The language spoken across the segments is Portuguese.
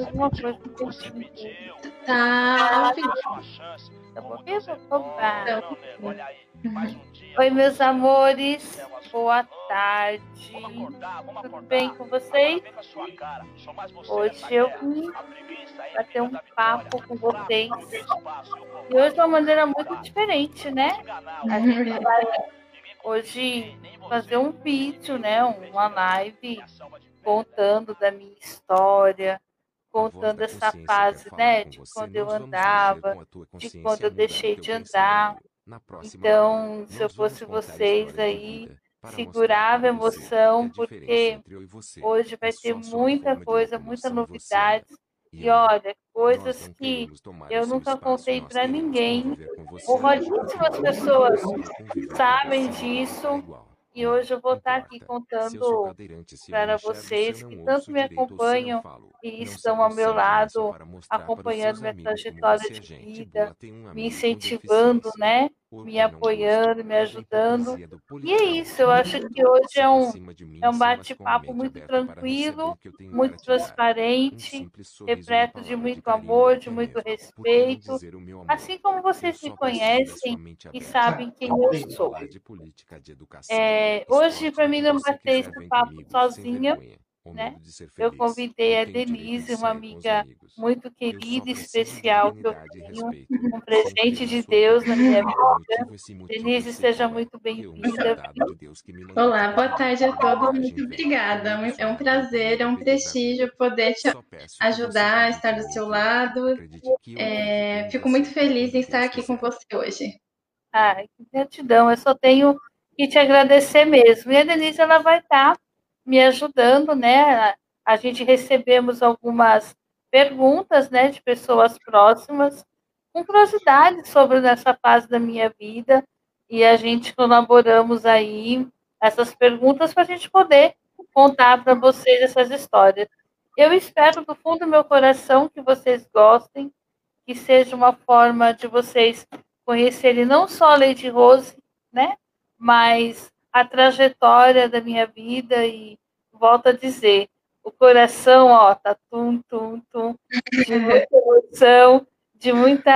alguma coisa que Você pediu. Tá. Eu vou comprar. Dia. Oi, meus amores. Boa tarde. Tudo bem com vocês? Hoje eu vim é bater um papo com vocês. E hoje de uma maneira muito diferente, né? A gente vai hoje fazer um vídeo, né? Uma live contando da minha história, contando essa fase, né? De você. quando eu andava, de quando eu deixei de andar. Então, se eu fosse vocês aí, para segurava a emoção, porque hoje vai é ter muita coisa, muita novidade. e olha, coisas que eu nunca contei queremos ninguém. Pouquíssimas pessoas com sabem você, disso. E hoje eu vou estar aqui contando para vocês que tanto me acompanham e estão ao meu lado, acompanhando minha trajetória é de vida, me incentivando, né? Me apoiando, me da ajudando. E é isso, eu acho que hoje é um, é um bate-papo muito tranquilo, muito transparente, repleto de muito amor, de muito respeito, assim como vocês me conhecem e sabem quem Eu sou. É, hoje, para mim não bater esse papo sozinha, né? medo de ser Eu convidei a Denise, uma amiga muito querida e especial que eu tenho, um presente de Deus na minha vida. Denise, seja muito bem-vinda. Olá, boa tarde a todos. Muito obrigada. É um prazer, é um prestígio poder te ajudar, estar do seu lado. É, fico muito feliz em estar aqui com você hoje. Ai, que gratidão. Eu só tenho que te agradecer mesmo. E a Denise, ela vai estar me ajudando, né? A, gente recebemos algumas perguntas, né, de pessoas próximas, com curiosidades sobre nessa fase da minha vida. E a gente colaboramos aí essas perguntas para a gente poder contar para vocês essas histórias. Eu espero do fundo do meu coração que vocês gostem, que seja uma forma de vocês conhecerem não só a Lady Rose, né, mas a trajetória da minha vida e volto a dizer, o coração, ó, tá tum, tum, tum, de muita emoção, de muita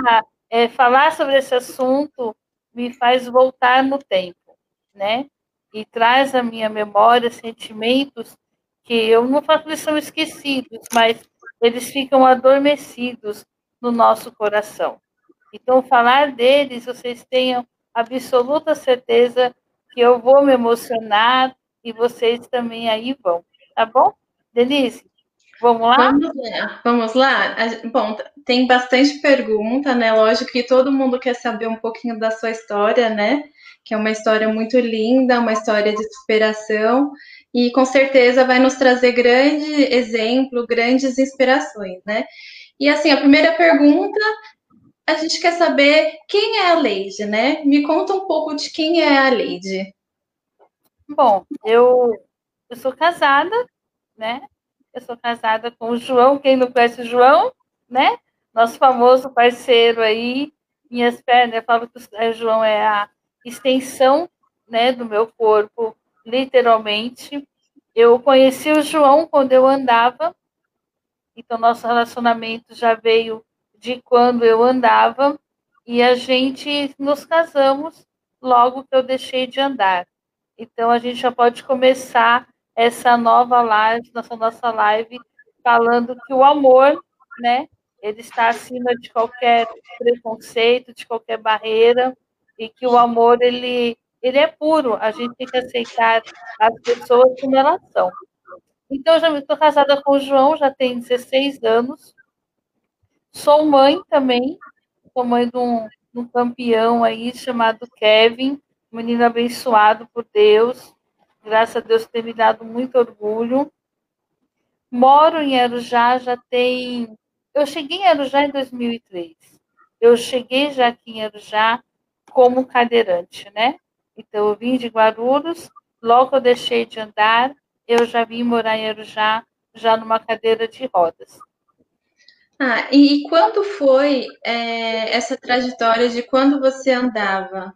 é, falar sobre esse assunto me faz voltar no tempo, né? E traz à minha memória sentimentos que eu não falo que eles são esquecidos, mas eles ficam adormecidos no nosso coração. Então, falar deles, vocês tenham absoluta certeza que eu vou me emocionar e vocês também aí vão, tá bom? Denise, vamos lá? Vamos lá. Vamos lá? Bom, tem bastante pergunta, né? Lógico que todo mundo quer saber um pouquinho da sua história, né? Que é uma história muito linda, uma história de superação e com certeza vai nos trazer grande exemplo, grandes inspirações, né? E assim, a primeira pergunta, a gente quer saber quem é a Leide, né? Me conta um pouco de quem é a Leide. Bom, eu, eu sou casada, né? Eu sou casada com o João, quem não conhece o João, né? Nosso famoso parceiro aí, minhas pernas, eu falo que o João é a extensão, né, do meu corpo, literalmente. Eu conheci o João quando eu andava, então nosso relacionamento já veio de quando eu andava, e a gente nos casamos logo que eu deixei de andar. Então a gente já pode começar essa nova live, nossa nossa live, falando que o amor, né, ele está acima de qualquer preconceito, de qualquer barreira, e que o amor ele ele é puro. A gente tem que aceitar as pessoas como elas são. Então eu já estou casada com o João, já tem 16 anos. Sou mãe também, sou mãe de um, de um campeão aí chamado Kevin, menino abençoado por Deus. Graças a Deus tem me dado muito orgulho. Moro em Arujá já tem. Eu cheguei em Arujá em 2003. Eu cheguei já aqui em Arujá como cadeirante, né? Então eu vim de Guarulhos, logo eu deixei de andar, eu já vim morar em Arujá já numa cadeira de rodas. Ah, e quando foi é, essa trajetória de quando você andava?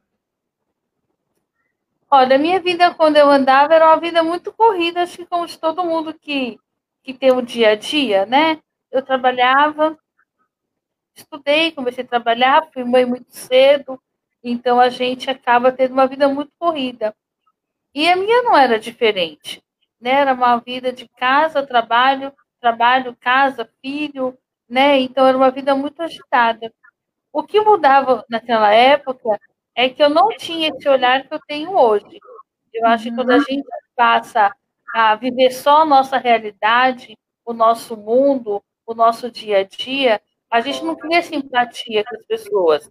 Olha, a minha vida quando eu andava era uma vida muito corrida, acho que como de todo mundo que, que tem o dia a dia, né? eu trabalhava, estudei, comecei a trabalhar, fui mãe muito cedo, então a gente acaba tendo uma vida muito corrida. E a minha não era diferente, né? Era uma vida de casa, trabalho, trabalho, casa, filho, né? Então era uma vida muito agitada. O que mudava naquela época é que eu não tinha esse olhar que eu tenho hoje. Eu acho que quando a uhum. gente passa a viver só a nossa realidade, o nosso mundo, o nosso dia a dia, a gente não cria simpatia com as pessoas.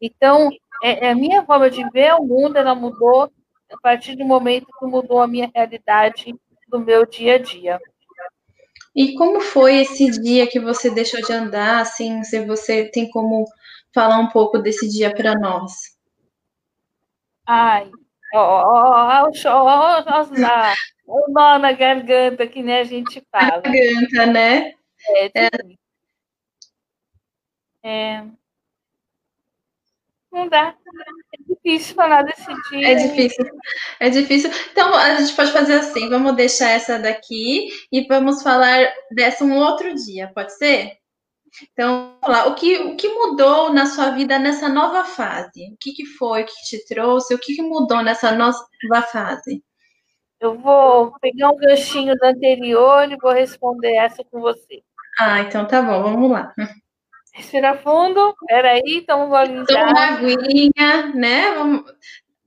Então, é, é, a minha forma de ver o mundo, ela mudou a partir do momento que mudou a minha realidade do meu dia a dia. E como foi esse dia que você deixou de andar, assim, se você tem como falar um pouco desse dia para nós? Ai, ó, ó, ó, ó, o nó na garganta, que nem a gente fala. Garganta, né? É, é. é. Não dá. É difícil falar desse dia. É difícil. É difícil. Então, a gente pode fazer assim: vamos deixar essa daqui e vamos falar dessa um outro dia, pode ser? Então, vamos lá. O que, o que mudou na sua vida nessa nova fase? O que, que foi que te trouxe? O que, que mudou nessa nova fase? Eu vou pegar um ganchinho da anterior e vou responder essa com você. Ah, então tá bom, vamos lá. Respira fundo, peraí, toma um golinho Toma uma aguinha, né?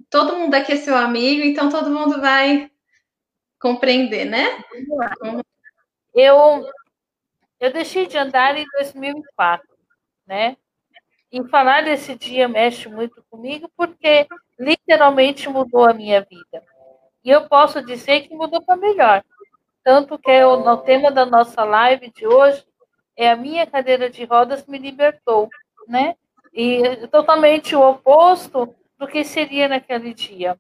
Todo mundo aqui é seu amigo, então todo mundo vai compreender, né? Eu, eu deixei de andar em 2004, né? E falar desse dia mexe muito comigo, porque literalmente mudou a minha vida. E eu posso dizer que mudou para melhor. Tanto que é o, o tema da nossa live de hoje é a minha cadeira de rodas me libertou, né? E é totalmente o oposto do que seria naquele dia.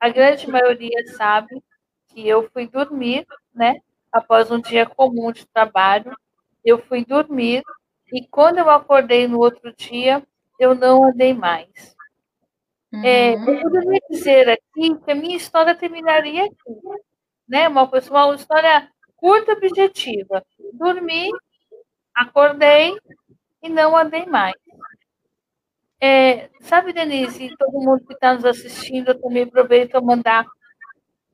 A grande maioria sabe que eu fui dormir, né? Após um dia comum de trabalho, eu fui dormir e quando eu acordei no outro dia, eu não andei mais. Uhum. É, eu poderia dizer aqui que a minha história terminaria aqui, né? Uma, uma história curta, objetiva. Dormi, acordei e não andei mais. É, sabe, Denise, todo mundo que está nos assistindo, eu também aproveito para mandar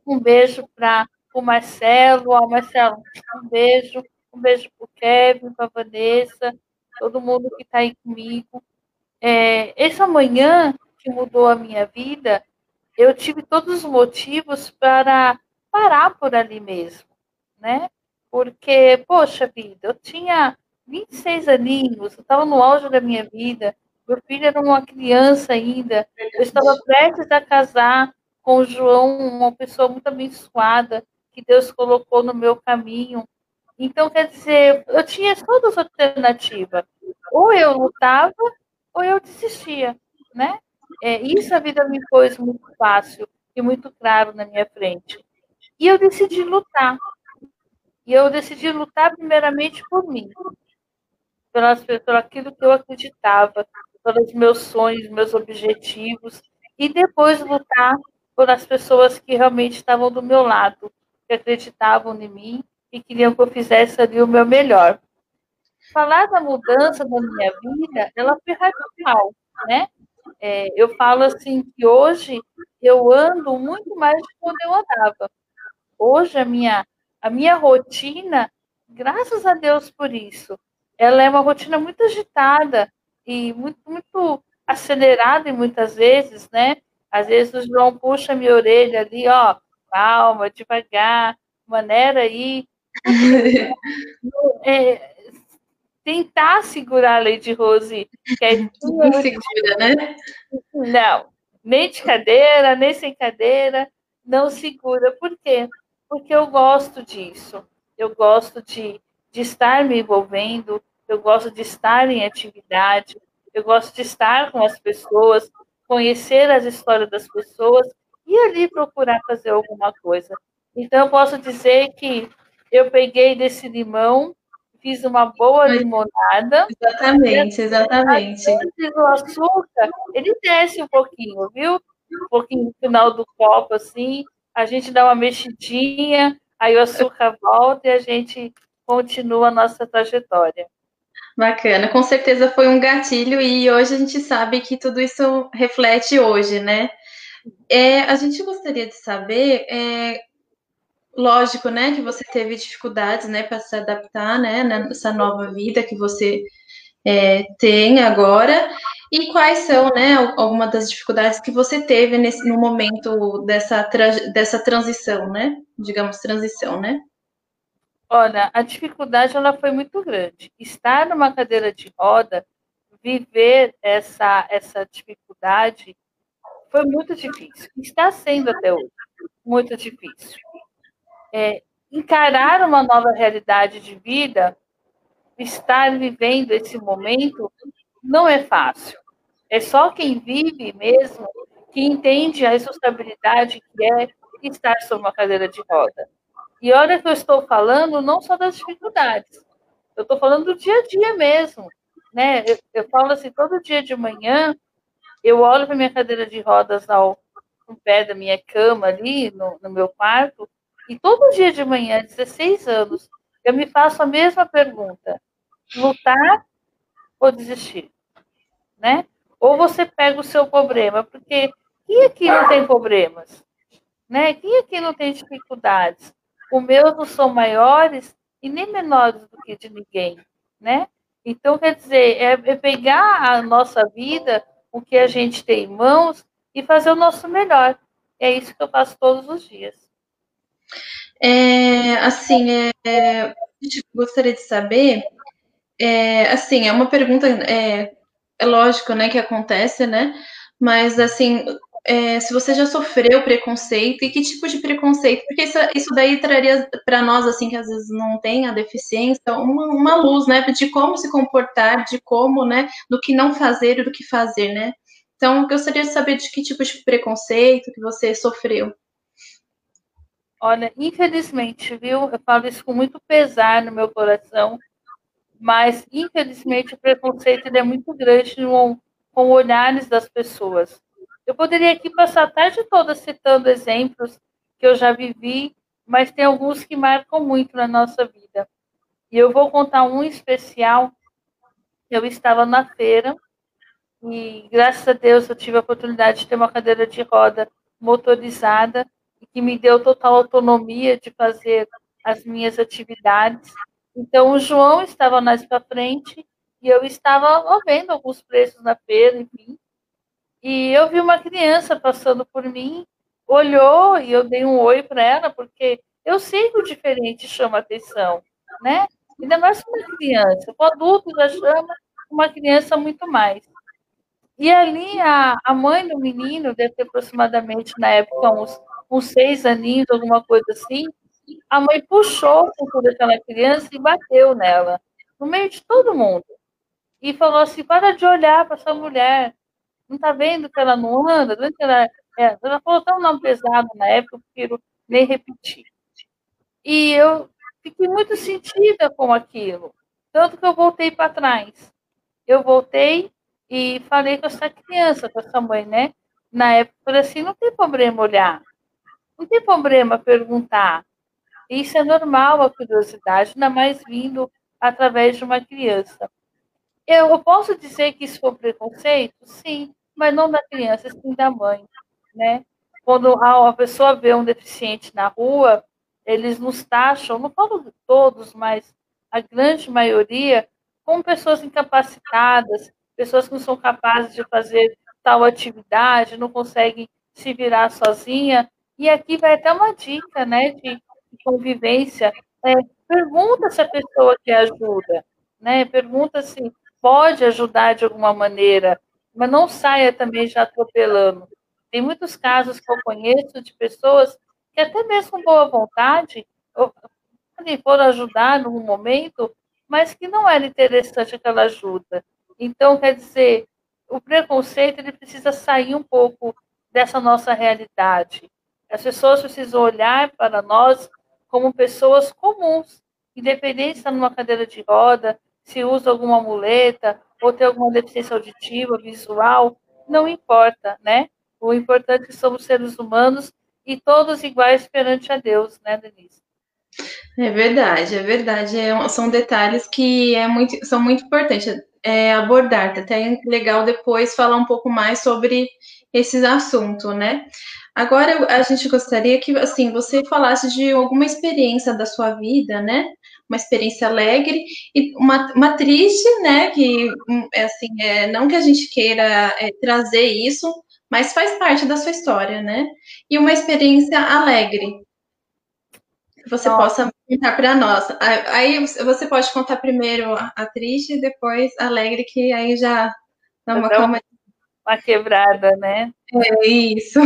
um beijo para o Marcelo. Ó, Marcelo, um beijo. Um beijo para o Kevin, para a Vanessa, todo mundo que está aí comigo. É, essa manhã que mudou a minha vida, eu tive todos os motivos para parar por ali mesmo, né? Porque, poxa vida, eu tinha 26 aninhos, eu estava no auge da minha vida, meu filho era uma criança ainda, eu estava prestes a casar com o João, uma pessoa muito abençoada, que Deus colocou no meu caminho. Então, quer dizer, eu tinha todas as alternativas. Ou eu lutava, ou eu desistia, né? É, isso a vida me pôs muito fácil e muito claro na minha frente. E eu decidi lutar. E eu decidi lutar primeiramente por mim, pelas, por aquilo que eu acreditava, pelos meus sonhos, meus objetivos, e depois lutar pelas pessoas que realmente estavam do meu lado, que acreditavam em mim e queriam que eu fizesse ali o meu melhor. Falar da mudança da minha vida, ela foi radical, né? É, eu falo assim que hoje eu ando muito mais do que quando eu andava. Hoje a minha, a minha rotina, graças a Deus por isso, ela é uma rotina muito agitada e muito, muito acelerada muitas vezes, né? Às vezes o João puxa minha orelha ali, ó, calma, devagar, maneira aí. é, tentar segurar a Lady Rose. Que é não segura, né? Não, nem de cadeira, nem sem cadeira, não segura. Por quê? Porque eu gosto disso. Eu gosto de, de estar me envolvendo, eu gosto de estar em atividade, eu gosto de estar com as pessoas, conhecer as histórias das pessoas e ali procurar fazer alguma coisa. Então, eu posso dizer que eu peguei desse limão fiz uma boa limonada. Exatamente, exatamente. O açúcar, ele desce um pouquinho, viu? Um pouquinho no final do copo, assim. A gente dá uma mexidinha, aí o açúcar volta e a gente continua a nossa trajetória. Bacana, com certeza foi um gatilho e hoje a gente sabe que tudo isso reflete hoje, né? É, a gente gostaria de saber, é, lógico, né, que você teve dificuldades, né, para se adaptar, né, nessa nova vida que você é, tem agora e quais são, né, algumas das dificuldades que você teve nesse, no momento dessa, dessa transição, né, digamos, transição, né? Olha, a dificuldade ela foi muito grande. Estar numa cadeira de roda, viver essa, essa dificuldade foi muito difícil. Está sendo até hoje muito difícil. É, encarar uma nova realidade de vida, estar vivendo esse momento, não é fácil. É só quem vive mesmo que entende a responsabilidade que é estar sob uma cadeira de roda. E olha que eu estou falando não só das dificuldades, eu estou falando do dia a dia mesmo. Né? Eu, eu falo assim, todo dia de manhã, eu olho para minha cadeira de rodas ao pé da minha cama ali, no, no meu quarto, e todo dia de manhã, 16 anos, eu me faço a mesma pergunta: lutar ou desistir? Né? Ou você pega o seu problema, porque quem aqui não tem problemas? Né? Quem aqui não tem dificuldades? Os meus não são maiores e nem menores do que de ninguém, né? Então, quer dizer, é, é pegar a nossa vida, o que a gente tem em mãos, e fazer o nosso melhor. É isso que eu faço todos os dias. É, assim, é, é gostaria de saber, é, assim, é uma pergunta, é, é lógico, né, que acontece, né, mas, assim, é, se você já sofreu preconceito e que tipo de preconceito, porque isso, isso daí traria para nós, assim, que às vezes não tem a deficiência, uma, uma luz, né, de como se comportar, de como, né, do que não fazer e do que fazer, né. Então, eu gostaria de saber de que tipo de preconceito que você sofreu. Olha, infelizmente, viu, eu falo isso com muito pesar no meu coração, mas infelizmente o preconceito é muito grande com, com olhares das pessoas eu poderia aqui passar a tarde toda citando exemplos que eu já vivi, mas tem alguns que marcam muito na nossa vida. E eu vou contar um especial. Eu estava na feira e, graças a Deus, eu tive a oportunidade de ter uma cadeira de roda motorizada que me deu total autonomia de fazer as minhas atividades. Então, o João estava mais para frente e eu estava vendo alguns preços na feira, enfim. E eu vi uma criança passando por mim, olhou e eu dei um oi para ela, porque eu sei que o diferente chama atenção, né? Ainda mais uma criança. O adulto já chama uma criança muito mais. E ali a, a mãe do menino, deve ter aproximadamente na época uns, uns seis aninhos, alguma coisa assim, a mãe puxou o cu daquela criança e bateu nela, no meio de todo mundo. E falou assim: para de olhar para essa mulher, não está vendo que ela não anda? Tá que ela, é, ela falou tão nome pesado na época, eu prefiro nem repetir. E eu fiquei muito sentida com aquilo, tanto que eu voltei para trás. Eu voltei e falei com essa criança, com essa mãe, né? Na época, falei assim: não tem problema olhar, não tem problema perguntar. Isso é normal, a curiosidade, ainda mais vindo através de uma criança. Eu, posso dizer que isso foi preconceito? Sim, mas não da criança, sim da mãe, né? Quando a, pessoa vê um deficiente na rua, eles nos taxam, não falo todos, mas a grande maioria, como pessoas incapacitadas, pessoas que não são capazes de fazer tal atividade, não conseguem se virar sozinha. E aqui vai até uma dica, né, de convivência. É, pergunta se a pessoa quer ajuda, né? Pergunta se pode ajudar de alguma maneira mas não saia também já atropelando. Tem muitos casos que eu conheço de pessoas que até mesmo com boa vontade foram ajudar num momento, mas que não era interessante aquela ajuda. Então, quer dizer, o preconceito ele precisa sair um pouco dessa nossa realidade. As pessoas precisam olhar para nós como pessoas comuns, independente se está numa cadeira de roda, se usa alguma muleta, ou ter alguma deficiência auditiva, visual, não importa, né? O importante é que somos seres humanos e todos iguais perante a Deus, né, Denise? É verdade, é verdade. É, são detalhes que é muito, são muito importantes é, abordar. Tá até legal depois falar um pouco mais sobre esse assunto, né? Agora a gente gostaria que assim você falasse de alguma experiência da sua vida, né? Uma experiência alegre e uma, uma triste, né? Que hum, é assim, é, não que a gente queira é, trazer isso, mas faz parte da sua história, né? E uma experiência alegre que você possa contar para nós. Aí você pode contar primeiro a triste e depois a alegre, que aí já dá uma calma. Uma quebrada, né? É isso.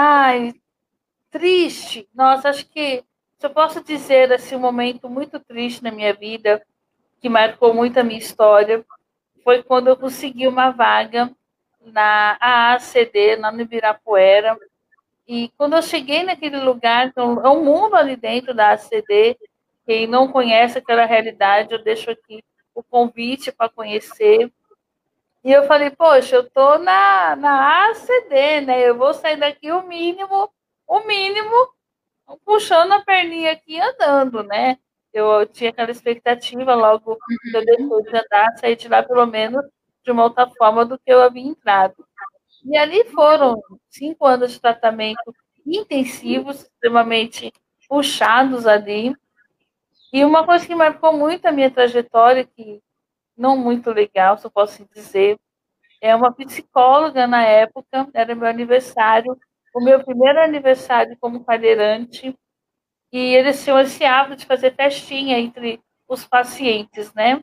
Ai, triste. Nossa, acho que se eu posso dizer assim, um momento muito triste na minha vida, que marcou muito a minha história, foi quando eu consegui uma vaga na AACD, na Ibirapuera. E quando eu cheguei naquele lugar, então, é um mundo ali dentro da ACD, quem não conhece aquela realidade, eu deixo aqui o convite para conhecer. E eu falei, poxa, eu tô na, na ACD, né? Eu vou sair daqui o mínimo, o mínimo, puxando a perninha aqui e andando, né? Eu, tinha aquela expectativa logo que eu depois de andar, sair de lá pelo menos de uma outra forma do que eu havia entrado. E ali foram cinco anos de tratamento intensivos, extremamente puxados ali. E uma coisa que marcou muito a minha trajetória, que não muito legal, se eu posso dizer. É uma psicóloga na época, era meu aniversário, o meu primeiro aniversário como cadeirante, e eles tinham esse hábito de fazer festinha entre os pacientes, né?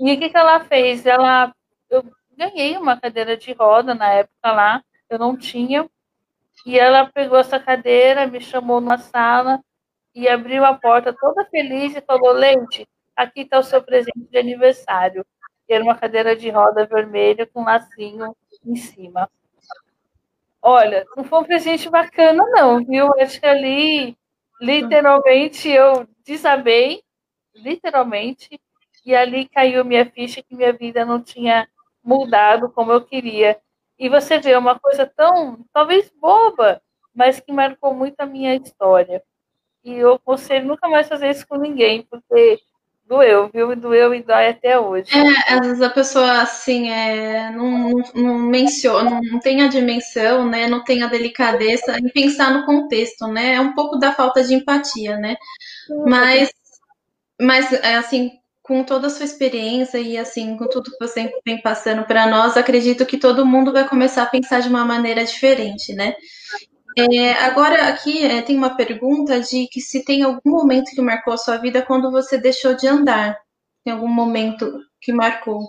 E o que, que ela fez? Ela, eu ganhei uma cadeira de roda na época lá, eu não tinha, e ela pegou essa cadeira, me chamou numa sala e abriu a porta toda feliz e falou: Leite, aqui está o seu presente de aniversário. Era uma cadeira de roda vermelha com um lacinho em cima. Olha, não foi um presente bacana, não, viu? Acho que ali, literalmente, eu desabei, literalmente, e ali caiu minha ficha que minha vida não tinha mudado como eu queria. E você vê uma coisa tão, talvez boba, mas que marcou muito a minha história. E eu aconselho nunca mais fazer isso com ninguém, porque doeu, viu? Doeu e dói até hoje. É, às vezes a pessoa, assim, é, não, não, não menciona, não tem a dimensão, né? Não tem a delicadeza em pensar no contexto, né? É um pouco da falta de empatia, né? Mas, mas é, assim, com toda a sua experiência e assim, com tudo que você vem passando para nós, acredito que todo mundo vai começar a pensar de uma maneira diferente, né? É, agora, aqui é, tem uma pergunta de que se tem algum momento que marcou a sua vida quando você deixou de andar. Tem algum momento que marcou?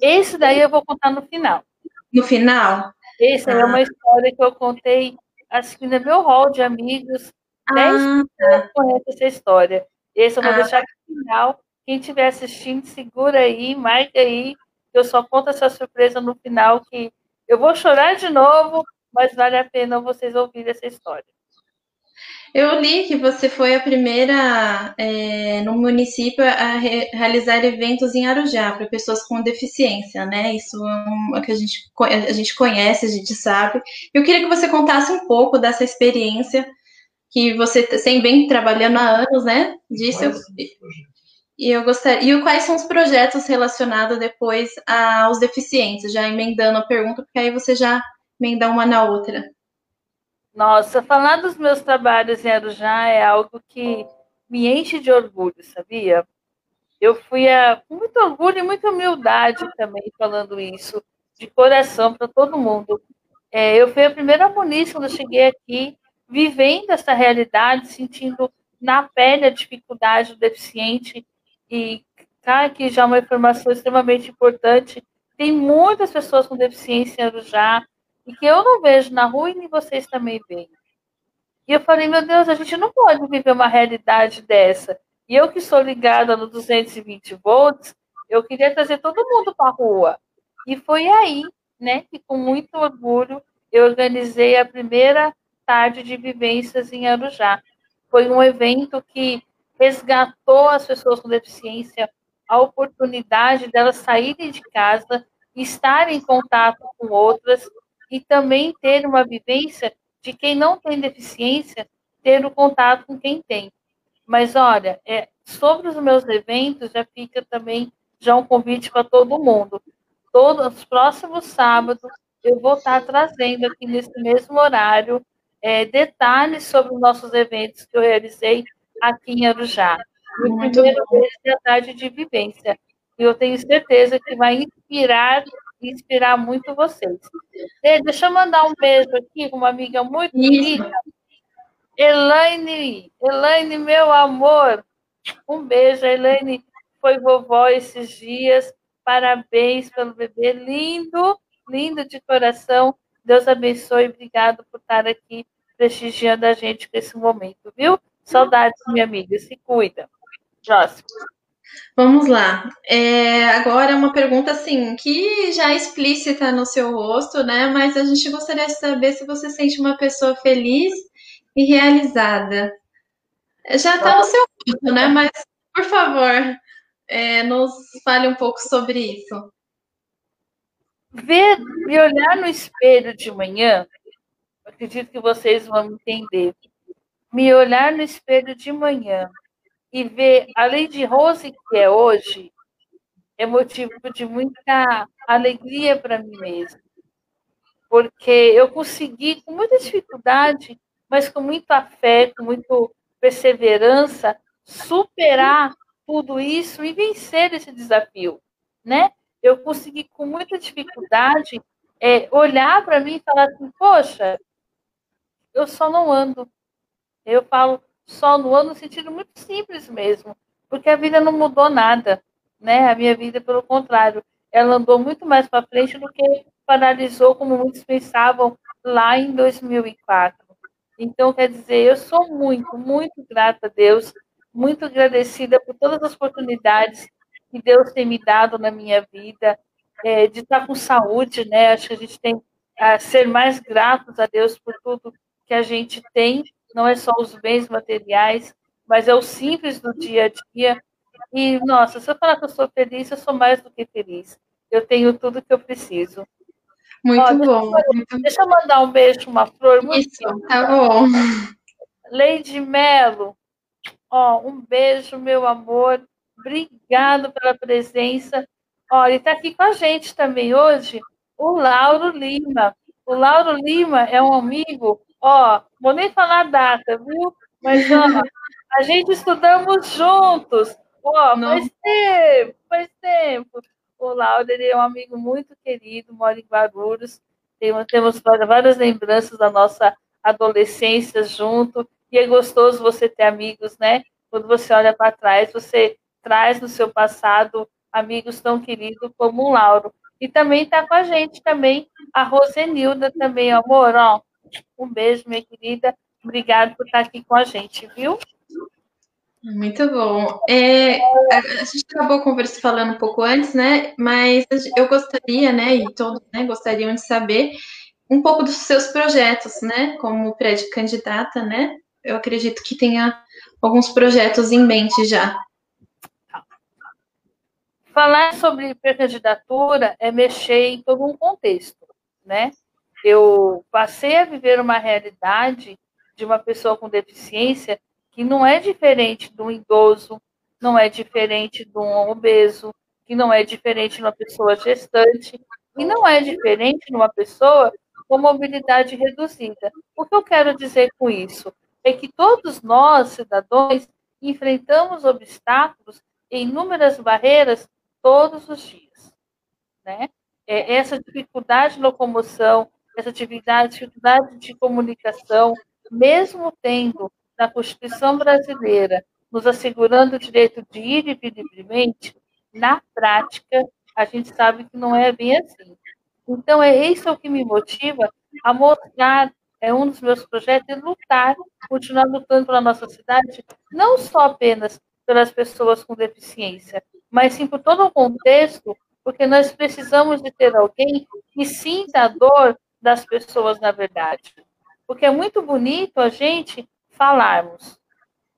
Esse daí eu vou contar no final. No final? Essa ah. é uma história que eu contei, acho que no meu hall de amigos. Ah, tá. conhecem essa história. Esse eu vou ah. deixar no final. Quem estiver assistindo, segura aí, marca aí. Eu só conto essa surpresa no final que eu vou chorar de novo, mas vale a pena vocês ouvirem essa história. Eu li que você foi a primeira é, no município a re realizar eventos em Arujá para pessoas com deficiência, né? Isso é o que a gente, a gente conhece, a gente sabe. Eu queria que você contasse um pouco dessa experiência que você tem bem trabalhando há anos, né? Disso. E eu gostaria. E quais são os projetos relacionados depois aos deficientes? Já emendando a pergunta, porque aí você já emendar uma na outra. Nossa, falar dos meus trabalhos em Arujá é algo que me enche de orgulho, sabia? Eu fui a, com muito orgulho e muita humildade também falando isso, de coração para todo mundo. É, eu fui a primeira munícipe quando eu cheguei aqui, vivendo essa realidade, sentindo na pele a dificuldade do deficiente e tá, já é uma informação extremamente importante. Tem muitas pessoas com deficiência em Arujá, e que eu não vejo na rua e nem vocês também veem. E eu falei, meu Deus, a gente não pode viver uma realidade dessa. E eu que sou ligada no 220 volts, eu queria trazer todo mundo para a rua. E foi aí, né, que com muito orgulho eu organizei a primeira tarde de vivências em Arujá. Foi um evento que resgatou as pessoas com deficiência a oportunidade delas saírem de casa, estarem em contato com outras e também ter uma vivência de quem não tem deficiência ter o contato com quem tem. Mas olha, é, sobre os meus eventos, já fica também já um convite para todo mundo. Todos os próximos sábados eu vou estar trazendo aqui nesse mesmo horário é, detalhes sobre os nossos eventos que eu realizei aqui em Arujá. O primeiro deles é a tarde de vivência. E eu tenho certeza que vai inspirar inspirar muito vocês. Deixa eu mandar um beijo aqui com uma amiga muito querida, Elaine. Elaine, meu amor, um beijo. A Elaine foi vovó esses dias. Parabéns pelo bebê lindo, lindo de coração. Deus abençoe. Obrigado por estar aqui prestigiando a gente com esse momento, viu? Saudades, minha amiga. Se cuida. Próximo. Vamos lá. É, agora uma pergunta assim, que já é explícita no seu rosto, né? Mas a gente gostaria de saber se você sente uma pessoa feliz e realizada. Já está no seu rosto, né? Mas, por favor, é, nos fale um pouco sobre isso. Ver, me olhar no espelho de manhã, acredito que vocês vão entender. Me olhar no espelho de manhã e ver, além de Rose que é hoje, é motivo de muita alegria para mim mesmo. Porque eu consegui, com muita dificuldade, mas com muita fé, com muita perseverança, superar tudo isso e vencer esse desafio, né? Eu consegui, com muita dificuldade, é, olhar para mim e falar assim, poxa, eu só não ando. Eu falo, só no ano no sentido muito simples mesmo, porque a vida não mudou nada, né? A minha vida, pelo contrário, ela andou muito mais para frente do que paralisou, como muitos pensavam lá em 2004. Então, quer dizer, eu sou muito, muito grata a Deus, muito agradecida por todas as oportunidades que Deus tem me dado na minha vida, é, de estar com saúde, né? Acho que a gente tem a ser mais gratos a Deus por tudo que a gente tem não é só os bens materiais, mas é o simples do dia a dia. E, nossa, se eu falar que eu sou feliz, eu sou mais do que feliz. Eu tenho tudo que eu preciso. Muito Ó, bom. Deixa, muito... deixa eu mandar um beijo, uma flor. Muito Isso, tá bom. Leide Melo, ó, um beijo, meu amor. Obrigado pela presença. Olha, está aqui com a gente também hoje o Lauro Lima. O Lauro Lima é um amigo Ó, vou nem falar a data, viu? Mas, ó, a gente estudamos juntos. Ó, Não. faz tempo, faz tempo. O Lauro, ele é um amigo muito querido, mora em Guarulhos. temos várias lembranças da nossa adolescência junto. E é gostoso você ter amigos, né? Quando você olha para trás, você traz no seu passado amigos tão queridos como o Lauro. E também está com a gente também a Rosenilda também, amor, ó. Um beijo, minha querida. Obrigada por estar aqui com a gente, viu? Muito bom. É, a gente acabou conversando falando um pouco antes, né? Mas eu gostaria, né? E todos né, gostariam de saber um pouco dos seus projetos, né? Como pré-candidata, né? Eu acredito que tenha alguns projetos em mente já. Falar sobre pré-candidatura é mexer em todo um contexto, né? Eu passei a viver uma realidade de uma pessoa com deficiência que não é diferente de um idoso, não é diferente de um obeso, que não é diferente de uma pessoa gestante, e não é diferente de uma pessoa com mobilidade reduzida. O que eu quero dizer com isso? É que todos nós, cidadãos, enfrentamos obstáculos e inúmeras barreiras todos os dias. Né? É essa dificuldade de locomoção, essa atividade, dificuldade de comunicação, mesmo tendo na Constituição brasileira nos assegurando o direito de ir e vir livremente, na prática, a gente sabe que não é bem assim. Então, é isso o que me motiva a mostrar, é um dos meus projetos, é lutar, continuar lutando pela nossa cidade, não só apenas pelas pessoas com deficiência, mas sim por todo o contexto, porque nós precisamos de ter alguém que sinta a dor das pessoas, na verdade. Porque é muito bonito a gente falarmos.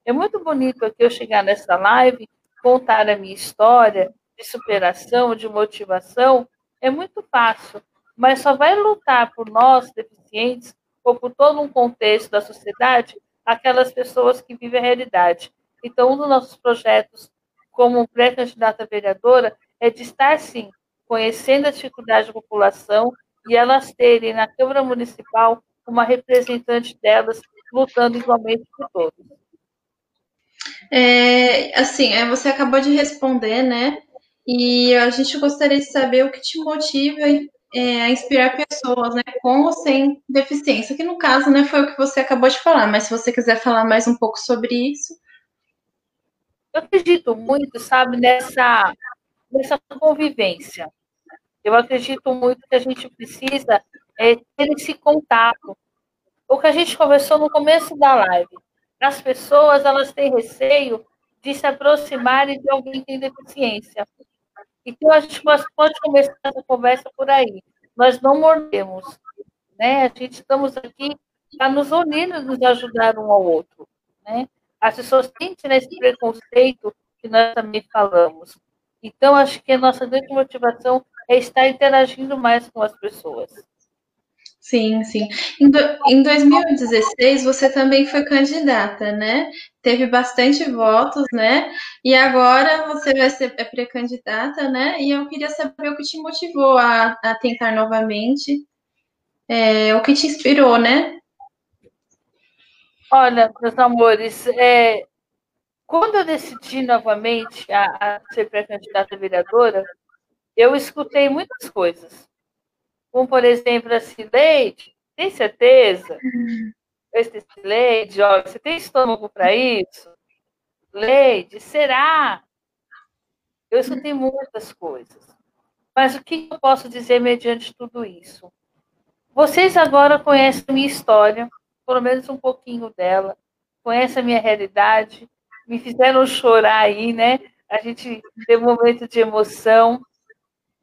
É muito bonito aqui eu chegar nessa live, contar a minha história de superação, de motivação. É muito fácil, mas só vai lutar por nós, deficientes, ou por todo um contexto da sociedade, aquelas pessoas que vivem a realidade. Então, um dos nossos projetos, como pré-candidata vereadora, é de estar, sim, conhecendo a dificuldade da população e elas terem na Câmara Municipal uma representante delas lutando igualmente por todos. É, assim, é, você acabou de responder, né? E a gente gostaria de saber o que te motiva é, a inspirar pessoas, né, com ou sem deficiência, que no caso, né, foi o que você acabou de falar, mas se você quiser falar mais um pouco sobre isso. Eu acredito muito, sabe, nessa, nessa convivência. Eu acredito muito que a gente precisa é, ter esse contato. O que a gente conversou no começo da live. As pessoas, elas têm receio de se aproximarem de alguém que tem deficiência. Então, a gente pode começar essa conversa por aí. Nós não mordemos. Né? A gente estamos aqui para nos unir e nos ajudar um ao outro. Né? As pessoas que esse preconceito que nós também falamos. Então, acho que a nossa grande motivação é estar interagindo mais com as pessoas. Sim, sim. Em, do, em 2016, você também foi candidata, né? Teve bastante votos, né? E agora você vai ser pré-candidata, né? E eu queria saber o que te motivou a, a tentar novamente, é, o que te inspirou, né? Olha, meus amores, é, quando eu decidi novamente a, a ser pré-candidata vereadora, eu escutei muitas coisas. Como, por exemplo, assim, Leite, tem certeza? Esse Leite, ó, você tem estômago para isso? Leite, será? Eu escutei muitas coisas. Mas o que eu posso dizer mediante tudo isso? Vocês agora conhecem a minha história, pelo menos um pouquinho dela, conhecem a minha realidade, me fizeram chorar aí, né? A gente teve um momento de emoção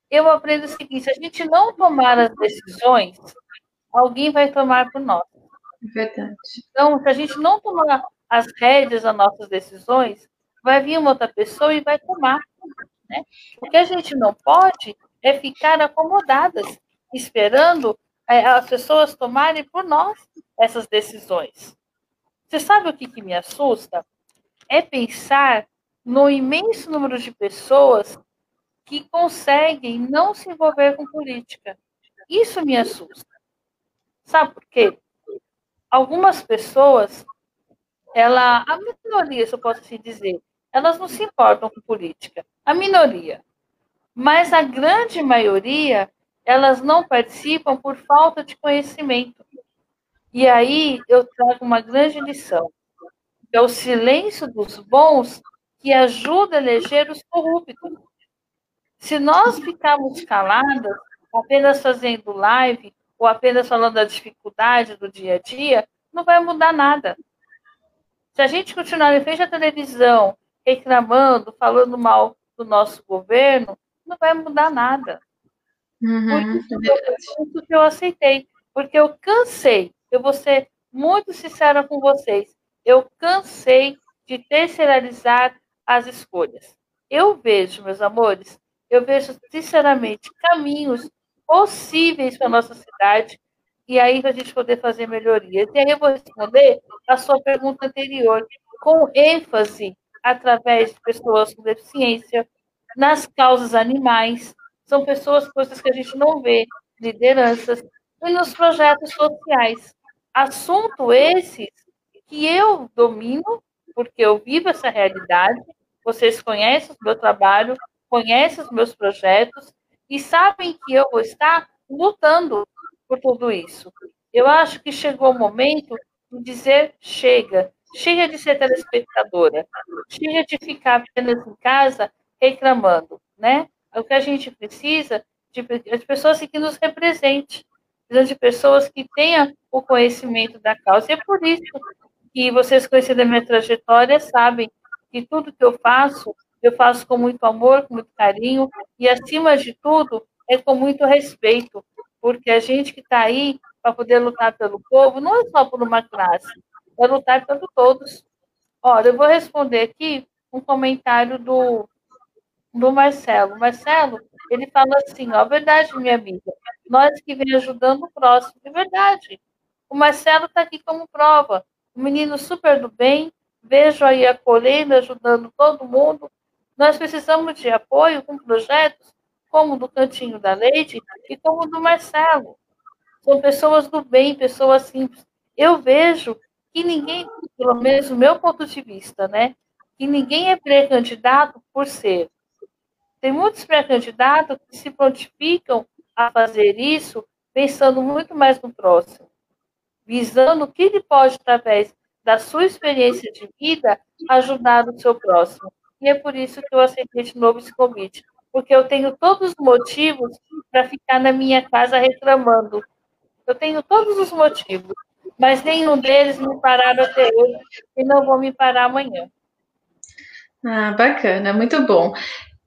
eu aprendo o seguinte: se a gente não tomar as decisões, alguém vai tomar por nós. Verdade. Então, se a gente não tomar as rédeas das nossas decisões, vai vir uma outra pessoa e vai tomar. Né? O que a gente não pode é ficar acomodadas, esperando é, as pessoas tomarem por nós essas decisões. Você sabe o que, que me assusta? É pensar no imenso número de pessoas que conseguem não se envolver com política. Isso me assusta. Sabe por quê? Algumas pessoas, ela, a minoria, se eu posso assim dizer, elas não se importam com política. A minoria. Mas a grande maioria, elas não participam por falta de conhecimento. E aí eu trago uma grande lição, é o silêncio dos bons que ajuda a eleger os corruptos. Se nós ficarmos caladas, apenas fazendo live ou apenas falando da dificuldade do dia a dia, não vai mudar nada. Se a gente continuar em frente à televisão, reclamando, falando mal do nosso governo, não vai mudar nada. Uhum, Por isso que eu aceitei. Porque eu cansei, eu vou ser muito sincera com vocês, eu cansei de terceirizar as escolhas. Eu vejo, meus amores, eu vejo, sinceramente, caminhos possíveis para a nossa cidade e aí para a gente poder fazer melhorias. E aí eu vou responder a sua pergunta anterior, com ênfase através de pessoas com deficiência, nas causas animais, são pessoas, coisas que a gente não vê, lideranças, e nos projetos sociais. Assunto esses que eu domino, porque eu vivo essa realidade, vocês conhecem o meu trabalho, conhecem os meus projetos e sabem que eu vou estar lutando por tudo isso. Eu acho que chegou o momento de dizer chega, chega de ser telespectadora, chega de ficar apenas em casa reclamando, né? O que a gente precisa de, de pessoas que nos representem, de pessoas que tenham o conhecimento da causa. E é por isso que vocês conhecendo a minha trajetória sabem que tudo que eu faço eu faço com muito amor, com muito carinho e, acima de tudo, é com muito respeito, porque a gente que está aí para poder lutar pelo povo não é só por uma classe, é lutar pelo todos. Olha, eu vou responder aqui um comentário do, do Marcelo. Marcelo, ele fala assim, ó, verdade, minha amiga, nós que vem ajudando o próximo, é verdade. O Marcelo está aqui como prova. um menino super do bem, vejo aí acolhendo, ajudando todo mundo. Nós precisamos de apoio com projetos como do Cantinho da Leite e como do Marcelo. São pessoas do bem, pessoas simples. Eu vejo que ninguém, pelo menos do meu ponto de vista, né? Que ninguém é pré-candidato por ser. Tem muitos pré-candidatos que se prontificam a fazer isso pensando muito mais no próximo, visando o que ele pode, através da sua experiência de vida, ajudar o seu próximo. E é por isso que eu aceitei de novo esse convite, porque eu tenho todos os motivos para ficar na minha casa reclamando. Eu tenho todos os motivos, mas nenhum deles me pararam até hoje e não vão me parar amanhã. Ah, bacana, muito bom.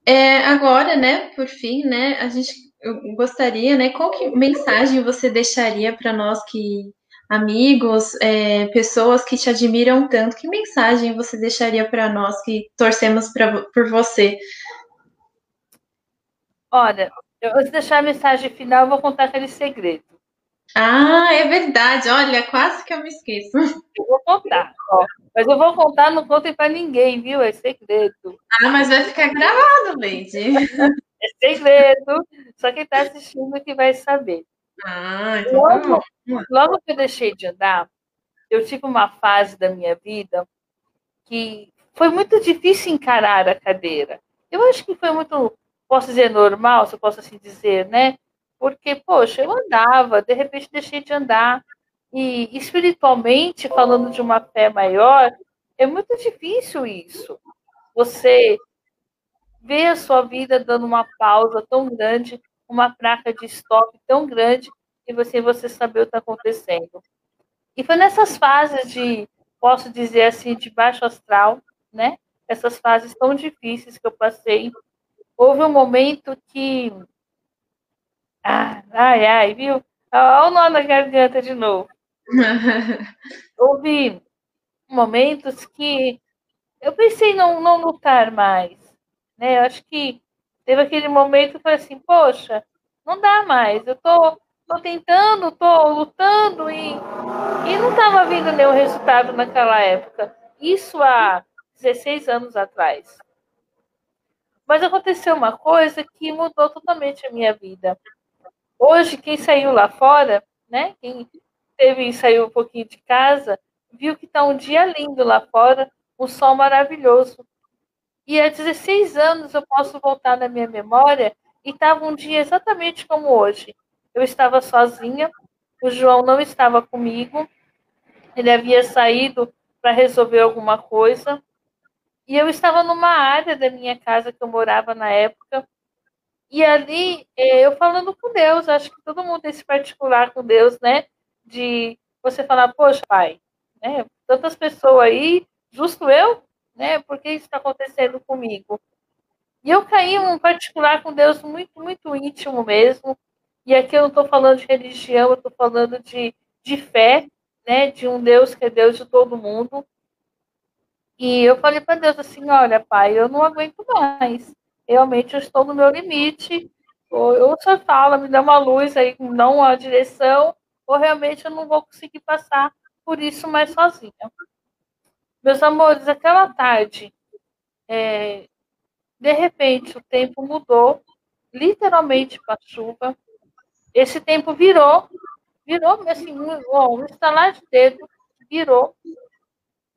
É, agora, né, por fim, né, a gente eu gostaria, né, qual que mensagem você deixaria para nós que amigos, é, pessoas que te admiram tanto, que mensagem você deixaria para nós que torcemos pra, por você? Olha, eu vou deixar a mensagem final, eu vou contar aquele segredo. Ah, é verdade. Olha, quase que eu me esqueço. Eu vou contar, ó. Mas eu vou contar, não contem para ninguém, viu? É segredo. Ah, mas vai ficar gravado, Leide. É segredo. Só quem está assistindo que vai saber. Ah, então tá logo, logo que eu deixei de andar, eu tive uma fase da minha vida que foi muito difícil encarar a cadeira. Eu acho que foi muito, posso dizer, normal, se eu posso assim dizer, né? Porque, poxa, eu andava, de repente deixei de andar. E espiritualmente, falando de uma fé maior, é muito difícil isso. Você vê a sua vida dando uma pausa tão grande, uma placa de stop tão grande, e você, você saber o que está acontecendo. E foi nessas fases de, posso dizer assim, de baixo astral, né? Essas fases tão difíceis que eu passei. Houve um momento que ah, ai, ai, viu? Olha o nó na garganta de novo. Houve momentos que eu pensei em não, não lutar mais. Né? Eu acho que teve aquele momento que falei assim, poxa, não dá mais. Eu tô, tô tentando, tô lutando e, e não estava vindo nenhum resultado naquela época. Isso há 16 anos atrás. Mas aconteceu uma coisa que mudou totalmente a minha vida. Hoje, quem saiu lá fora, né? Quem teve saiu um pouquinho de casa, viu que está um dia lindo lá fora, um sol maravilhoso. E há 16 anos eu posso voltar na minha memória e estava um dia exatamente como hoje. Eu estava sozinha, o João não estava comigo, ele havia saído para resolver alguma coisa. E eu estava numa área da minha casa que eu morava na época, e ali, é, eu falando com Deus, acho que todo mundo tem esse particular com Deus, né? De você falar, poxa, pai, né? Tantas pessoas aí, justo eu, né? Por que isso está acontecendo comigo? E eu caí em um particular com Deus muito, muito íntimo mesmo. E aqui eu não estou falando de religião, eu estou falando de, de fé, né? De um Deus que é Deus de todo mundo. E eu falei para Deus assim: olha, pai, eu não aguento mais realmente eu estou no meu limite, ou, ou senhor fala, me dá uma luz aí, dá uma direção, ou realmente eu não vou conseguir passar por isso mais sozinha. Meus amores, aquela tarde, é, de repente o tempo mudou, literalmente para chuva. Esse tempo virou, virou assim, um, um estalar de dedo, virou.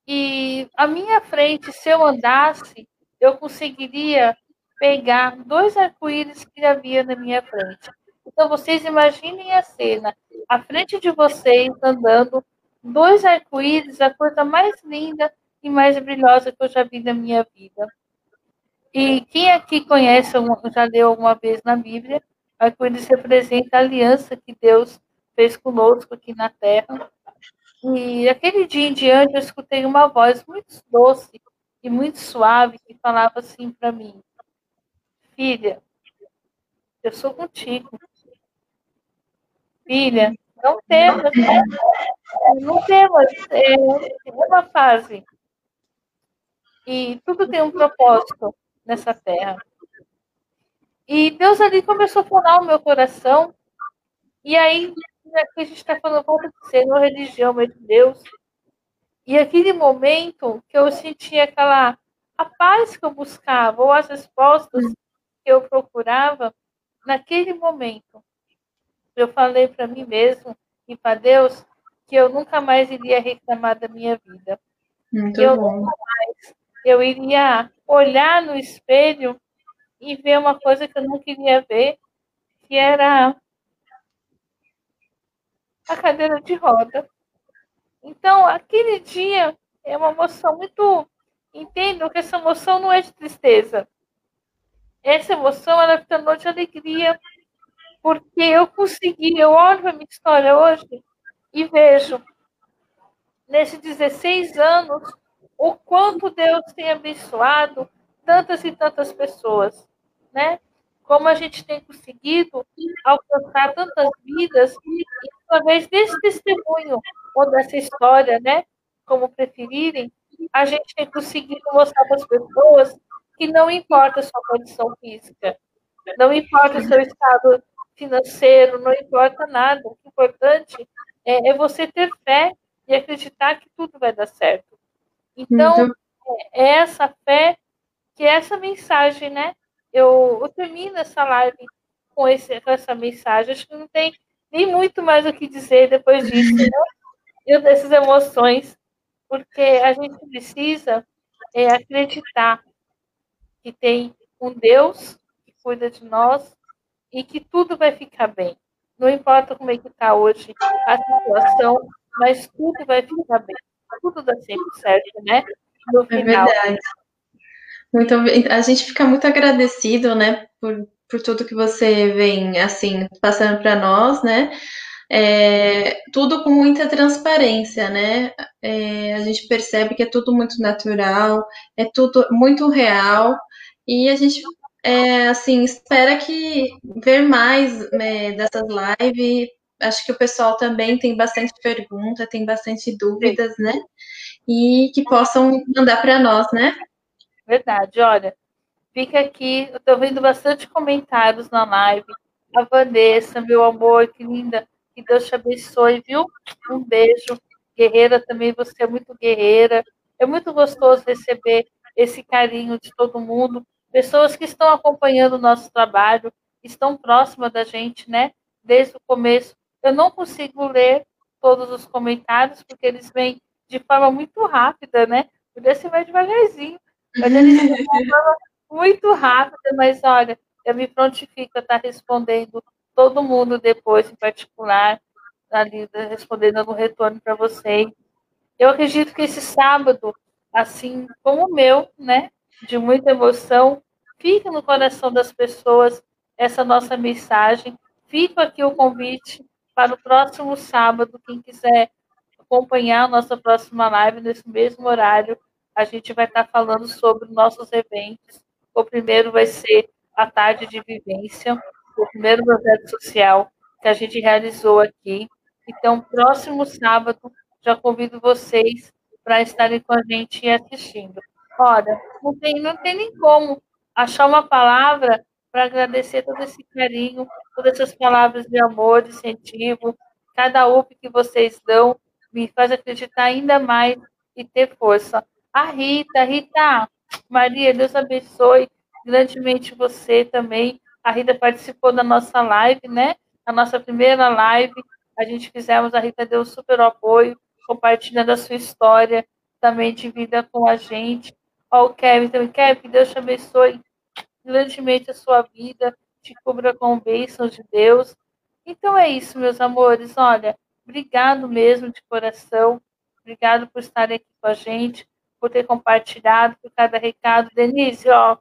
E a minha frente, se eu andasse, eu conseguiria pegar dois arco-íris que havia na minha frente. Então, vocês imaginem a cena, à frente de vocês, andando, dois arco-íris, a coisa mais linda e mais brilhosa que eu já vi na minha vida. E quem aqui conhece, já leu alguma vez na Bíblia, arco-íris representa a aliança que Deus fez conosco aqui na Terra. E aquele dia em diante eu escutei uma voz muito doce e muito suave que falava assim para mim: Filha, eu sou contigo. Filha, não temas, não temas, é, é uma fase. E tudo tem um propósito nessa terra. E Deus ali começou a falar o meu coração. E aí, aqui a gente está falando, volta de ser uma religião, meu Deus. E aquele momento que eu sentia aquela a paz que eu buscava, ou as respostas que eu procurava, naquele momento, eu falei para mim mesmo e para Deus que eu nunca mais iria reclamar da minha vida. Muito eu bom. nunca mais eu iria olhar no espelho e ver uma coisa que eu não queria ver, que era a cadeira de roda. Então, aquele dia é uma emoção muito. Entendo que essa emoção não é de tristeza. Essa emoção ela tornou de alegria, porque eu consegui, eu olho a minha história hoje e vejo, nesses 16 anos, o quanto Deus tem abençoado tantas e tantas pessoas, né? Como a gente tem conseguido alcançar tantas vidas e através desse testemunho ou dessa história, né? Como preferirem, a gente tem conseguido mostrar para as pessoas que não importa a sua condição física, não importa o seu estado financeiro, não importa nada. O importante é, é você ter fé e acreditar que tudo vai dar certo. Então, Muito- é essa fé, que é essa mensagem, né? Eu, eu termino essa live com, esse, com essa mensagem. Acho que não tem nem muito mais o que dizer depois disso, né? E dessas emoções, porque a gente precisa é, acreditar que tem um Deus que cuida de nós e que tudo vai ficar bem. Não importa como é que está hoje a situação, mas tudo vai ficar bem. Tudo dá sempre certo, né? No É final. verdade. Muito, a gente fica muito agradecido, né, por, por tudo que você vem, assim, passando para nós, né? É, tudo com muita transparência, né? É, a gente percebe que é tudo muito natural, é tudo muito real, e a gente, é, assim, espera que ver mais, né, dessas lives. Acho que o pessoal também tem bastante pergunta, tem bastante dúvidas, né? E que possam mandar para nós, né? Verdade, olha, fica aqui, eu tô vendo bastante comentários na live. A Vanessa, meu amor, que linda, que Deus te abençoe, viu? Um beijo. Guerreira também, você é muito guerreira. É muito gostoso receber esse carinho de todo mundo. Pessoas que estão acompanhando o nosso trabalho, estão próximas da gente, né? Desde o começo. Eu não consigo ler todos os comentários, porque eles vêm de forma muito rápida, né? Isso você vai devagarzinho. Mas eles vêm de forma muito rápida, mas olha, eu me prontifico a estar respondendo todo mundo depois, em particular, ali, respondendo no retorno para vocês. Eu acredito que esse sábado, assim como o meu, né, de muita emoção, fica no coração das pessoas essa nossa mensagem. Fica aqui o convite para o próximo sábado, quem quiser acompanhar a nossa próxima live nesse mesmo horário, a gente vai estar falando sobre nossos eventos. O primeiro vai ser a tarde de vivência, o primeiro projeto social que a gente realizou aqui. Então, próximo sábado, já convido vocês para estarem com a gente e assistindo. Olha, não tem, não tem nem como achar uma palavra para agradecer todo esse carinho, todas essas palavras de amor, de incentivo, cada UP que vocês dão me faz acreditar ainda mais e ter força. A Rita, Rita, Maria, Deus abençoe grandemente você também. A Rita participou da nossa live, né? A nossa primeira live, a gente fizemos, a Rita deu super apoio, compartilhando a sua história também de vida com a gente. Ó, o Kevin também, Kevin, que Deus te abençoe grandemente a sua vida, te cubra com bênçãos de Deus. Então é isso, meus amores. Olha, obrigado mesmo de coração. Obrigado por estarem aqui com a gente, por ter compartilhado por cada recado. Denise, ó,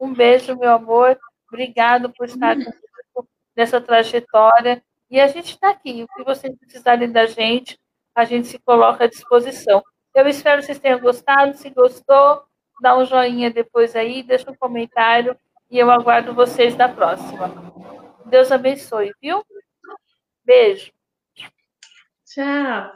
um beijo, meu amor. Obrigado por estar comigo nessa trajetória. E a gente está aqui. O que vocês precisarem da gente, a gente se coloca à disposição. Eu espero que vocês tenham gostado. Se gostou, dá um joinha depois aí, deixa um comentário e eu aguardo vocês na próxima. Deus abençoe, viu? Beijo. Tchau.